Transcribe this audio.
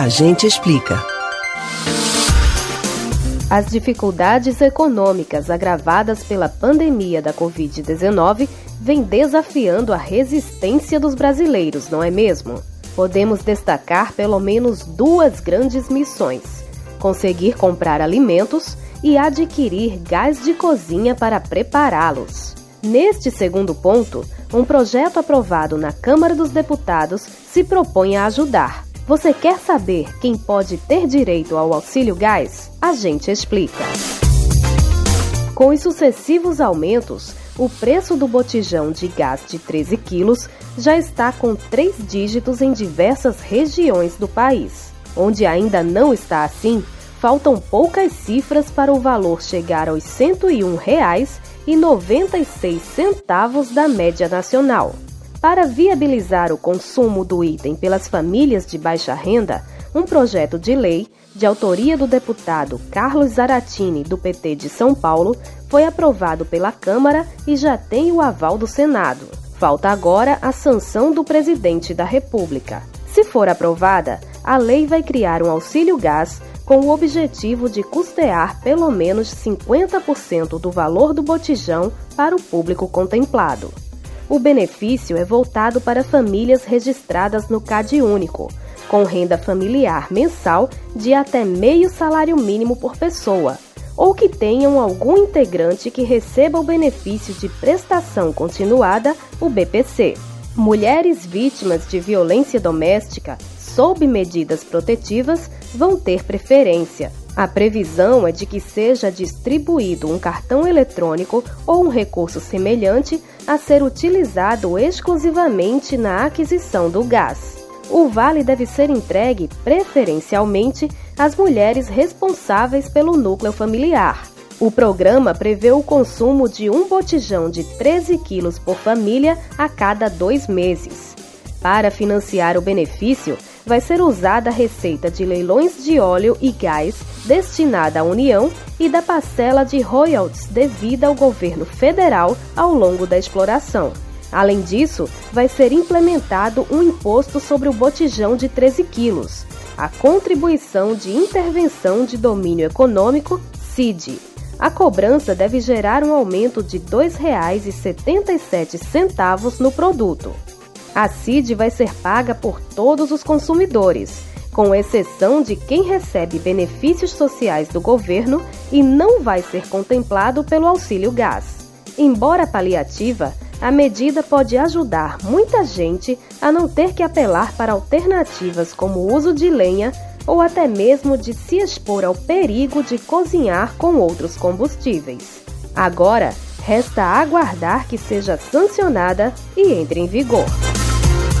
A gente explica. As dificuldades econômicas agravadas pela pandemia da Covid-19 vêm desafiando a resistência dos brasileiros, não é mesmo? Podemos destacar pelo menos duas grandes missões: conseguir comprar alimentos e adquirir gás de cozinha para prepará-los. Neste segundo ponto, um projeto aprovado na Câmara dos Deputados se propõe a ajudar. Você quer saber quem pode ter direito ao auxílio gás? A gente explica. Com os sucessivos aumentos, o preço do botijão de gás de 13 quilos já está com três dígitos em diversas regiões do país. Onde ainda não está assim, faltam poucas cifras para o valor chegar aos R$ 101,96 da média nacional. Para viabilizar o consumo do item pelas famílias de baixa renda, um projeto de lei, de autoria do deputado Carlos Zaratini, do PT de São Paulo, foi aprovado pela Câmara e já tem o aval do Senado. Falta agora a sanção do presidente da República. Se for aprovada, a lei vai criar um auxílio gás com o objetivo de custear pelo menos 50% do valor do botijão para o público contemplado. O benefício é voltado para famílias registradas no CAD Único, com renda familiar mensal de até meio salário mínimo por pessoa, ou que tenham algum integrante que receba o benefício de prestação continuada, o BPC. Mulheres vítimas de violência doméstica sob medidas protetivas vão ter preferência. A previsão é de que seja distribuído um cartão eletrônico ou um recurso semelhante a ser utilizado exclusivamente na aquisição do gás. O vale deve ser entregue preferencialmente às mulheres responsáveis pelo núcleo familiar. O programa prevê o consumo de um botijão de 13 quilos por família a cada dois meses. Para financiar o benefício, vai ser usada a receita de leilões de óleo e gás destinada à União e da parcela de royalties devida ao governo federal ao longo da exploração. Além disso, vai ser implementado um imposto sobre o botijão de 13 quilos, a Contribuição de Intervenção de Domínio Econômico, CID. A cobrança deve gerar um aumento de R$ 2,77 no produto. A CID vai ser paga por todos os consumidores, com exceção de quem recebe benefícios sociais do governo e não vai ser contemplado pelo auxílio gás. Embora paliativa, a medida pode ajudar muita gente a não ter que apelar para alternativas como o uso de lenha ou até mesmo de se expor ao perigo de cozinhar com outros combustíveis. Agora, resta aguardar que seja sancionada e entre em vigor.